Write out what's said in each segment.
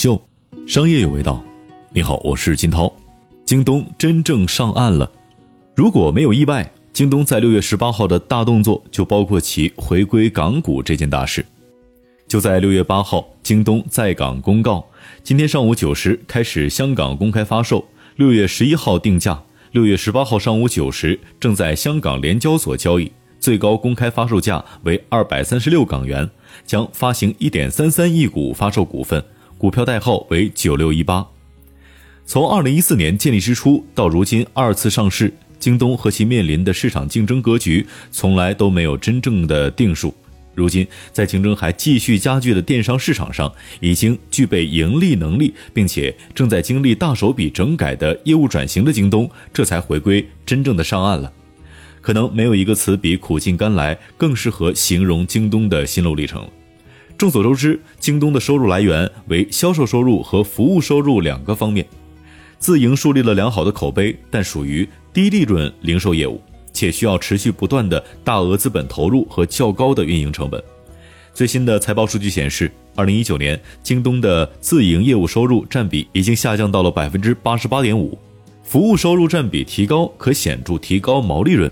秀，商业有味道。你好，我是金涛。京东真正上岸了。如果没有意外，京东在六月十八号的大动作就包括其回归港股这件大事。就在六月八号，京东在港公告，今天上午九时开始香港公开发售，六月十一号定价，六月十八号上午九时正在香港联交所交易。最高公开发售价为二百三十六港元，将发行一点三三亿股发售股份，股票代号为九六一八。从二零一四年建立之初到如今二次上市，京东和其面临的市场竞争格局从来都没有真正的定数。如今在竞争还继续加剧的电商市场上，已经具备盈利能力，并且正在经历大手笔整改的业务转型的京东，这才回归真正的上岸了。可能没有一个词比苦尽甘来更适合形容京东的心路历程了。众所周知，京东的收入来源为销售收入和服务收入两个方面。自营树立了良好的口碑，但属于低利润零售业务，且需要持续不断的大额资本投入和较高的运营成本。最新的财报数据显示，二零一九年京东的自营业务收入占比已经下降到了百分之八十八点五，服务收入占比提高，可显著提高毛利润。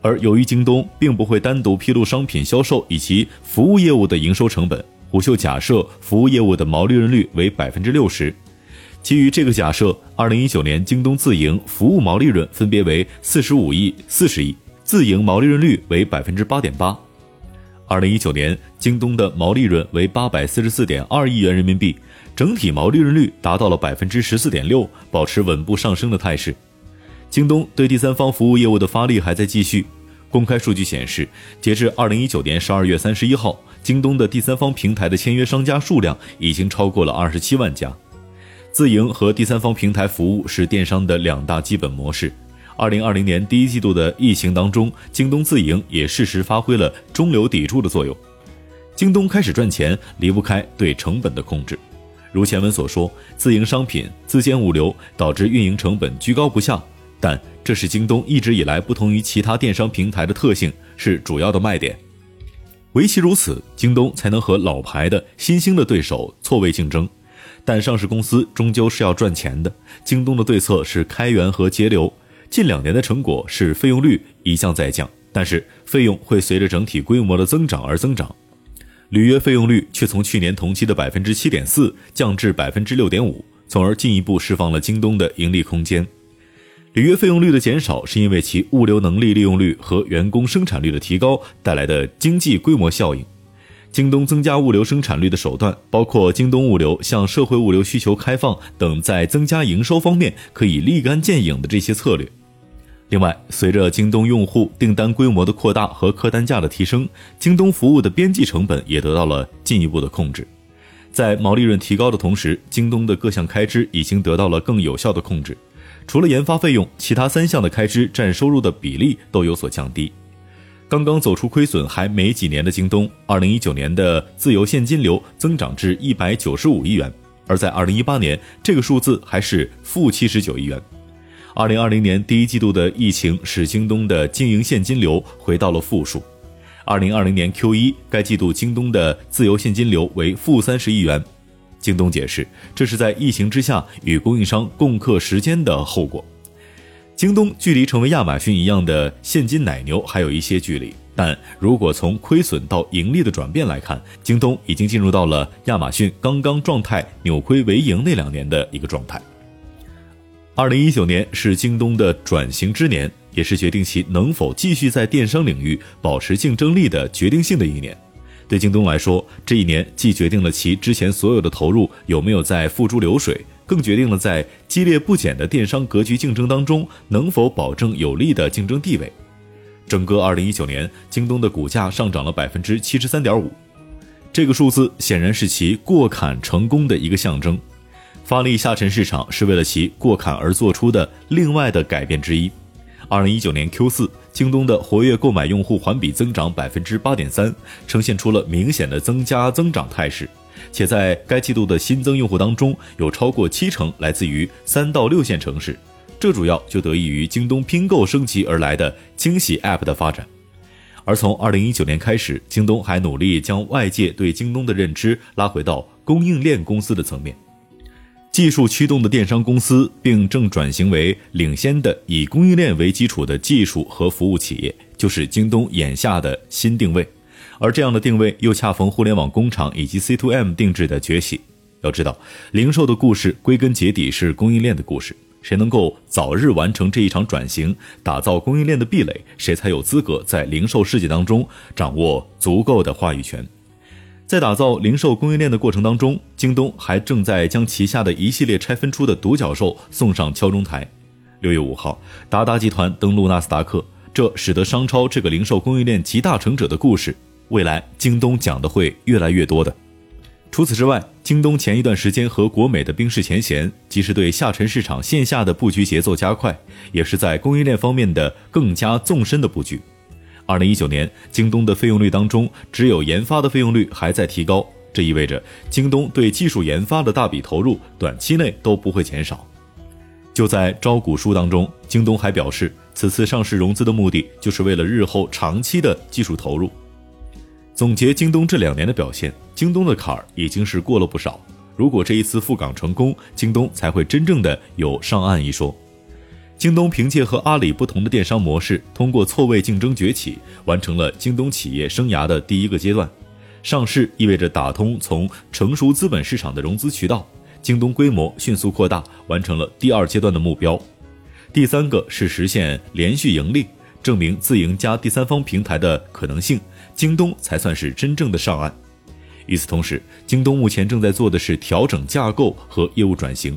而由于京东并不会单独披露商品销售以及服务业务的营收成本，虎嗅假设服务业务的毛利润率为百分之六十。基于这个假设，二零一九年京东自营服务毛利润分别为四十五亿、四十亿，自营毛利润率为百分之八点八。二零一九年京东的毛利润为八百四十四点二亿元人民币，整体毛利润率达到了百分之十四点六，保持稳步上升的态势。京东对第三方服务业务的发力还在继续。公开数据显示，截至二零一九年十二月三十一号，京东的第三方平台的签约商家数量已经超过了二十七万家。自营和第三方平台服务是电商的两大基本模式。二零二零年第一季度的疫情当中，京东自营也适时发挥了中流砥柱的作用。京东开始赚钱，离不开对成本的控制。如前文所说，自营商品、自建物流，导致运营成本居高不下。但这是京东一直以来不同于其他电商平台的特性，是主要的卖点。唯其如此，京东才能和老牌的新兴的对手错位竞争。但上市公司终究是要赚钱的，京东的对策是开源和节流。近两年的成果是费用率一降再降，但是费用会随着整体规模的增长而增长。履约费用率却从去年同期的百分之七点四降至百分之六点五，从而进一步释放了京东的盈利空间。履约费用率的减少，是因为其物流能力利用率和员工生产率的提高带来的经济规模效应。京东增加物流生产率的手段，包括京东物流向社会物流需求开放等，在增加营收方面可以立竿见影的这些策略。另外，随着京东用户订单规模的扩大和客单价的提升，京东服务的边际成本也得到了进一步的控制。在毛利润提高的同时，京东的各项开支已经得到了更有效的控制。除了研发费用，其他三项的开支占收入的比例都有所降低。刚刚走出亏损还没几年的京东，二零一九年的自由现金流增长至一百九十五亿元，而在二零一八年，这个数字还是负七十九亿元。二零二零年第一季度的疫情使京东的经营现金流回到了负数。二零二零年 Q 一，该季度京东的自由现金流为负三十亿元。京东解释，这是在疫情之下与供应商共克时艰的后果。京东距离成为亚马逊一样的现金奶牛还有一些距离，但如果从亏损到盈利的转变来看，京东已经进入到了亚马逊刚刚状态扭亏为盈那两年的一个状态。二零一九年是京东的转型之年，也是决定其能否继续在电商领域保持竞争力的决定性的一年。对京东来说，这一年既决定了其之前所有的投入有没有在付诸流水，更决定了在激烈不减的电商格局竞争当中能否保证有利的竞争地位。整个2019年，京东的股价上涨了百分之七十三点五，这个数字显然是其过坎成功的一个象征。发力下沉市场是为了其过坎而做出的另外的改变之一。二零一九年 Q 四，京东的活跃购买用户环比增长百分之八点三，呈现出了明显的增加增长态势。且在该季度的新增用户当中，有超过七成来自于三到六线城市，这主要就得益于京东拼购升级而来的惊喜 App 的发展。而从二零一九年开始，京东还努力将外界对京东的认知拉回到供应链公司的层面。技术驱动的电商公司，并正转型为领先的以供应链为基础的技术和服务企业，就是京东眼下的新定位。而这样的定位又恰逢互联网工厂以及 C to M 定制的崛起。要知道，零售的故事归根结底是供应链的故事。谁能够早日完成这一场转型，打造供应链的壁垒，谁才有资格在零售世界当中掌握足够的话语权。在打造零售供应链的过程当中，京东还正在将旗下的一系列拆分出的独角兽送上敲钟台。六月五号，达达集团登陆纳斯达克，这使得商超这个零售供应链集大成者的故事，未来京东讲的会越来越多的。除此之外，京东前一段时间和国美的冰释前嫌，即是对下沉市场线下的布局节奏加快，也是在供应链方面的更加纵深的布局。二零一九年，京东的费用率当中，只有研发的费用率还在提高，这意味着京东对技术研发的大笔投入，短期内都不会减少。就在招股书当中，京东还表示，此次上市融资的目的，就是为了日后长期的技术投入。总结京东这两年的表现，京东的坎儿已经是过了不少。如果这一次赴港成功，京东才会真正的有上岸一说。京东凭借和阿里不同的电商模式，通过错位竞争崛起，完成了京东企业生涯的第一个阶段。上市意味着打通从成熟资本市场的融资渠道，京东规模迅速扩大，完成了第二阶段的目标。第三个是实现连续盈利，证明自营加第三方平台的可能性，京东才算是真正的上岸。与此同时，京东目前正在做的是调整架构和业务转型。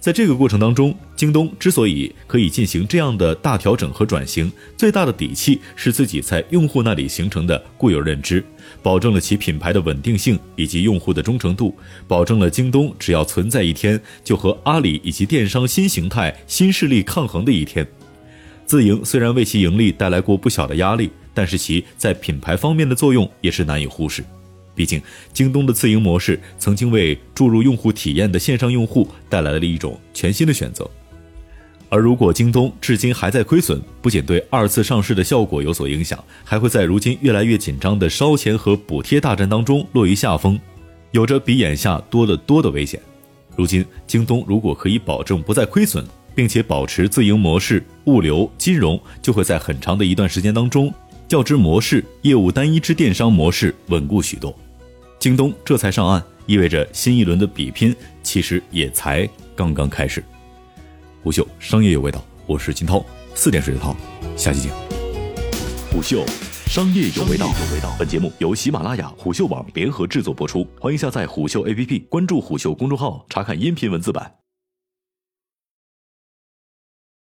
在这个过程当中，京东之所以可以进行这样的大调整和转型，最大的底气是自己在用户那里形成的固有认知，保证了其品牌的稳定性以及用户的忠诚度，保证了京东只要存在一天，就和阿里以及电商新形态新势力抗衡的一天。自营虽然为其盈利带来过不小的压力，但是其在品牌方面的作用也是难以忽视。毕竟，京东的自营模式曾经为注入用户体验的线上用户带来了一种全新的选择。而如果京东至今还在亏损，不仅对二次上市的效果有所影响，还会在如今越来越紧张的烧钱和补贴大战当中落于下风，有着比眼下多得多的危险。如今，京东如果可以保证不再亏损，并且保持自营模式，物流、金融就会在很长的一段时间当中，较之模式业务单一之电商模式稳固许多。京东这才上岸，意味着新一轮的比拼其实也才刚刚开始。虎嗅商业有味道，我是金涛，四点水的涛，下期见。虎嗅商业有味道，有味道本节目由喜马拉雅、虎嗅网联合制作播出，欢迎下载虎嗅 APP，关注虎嗅公众号，查看音频文字版。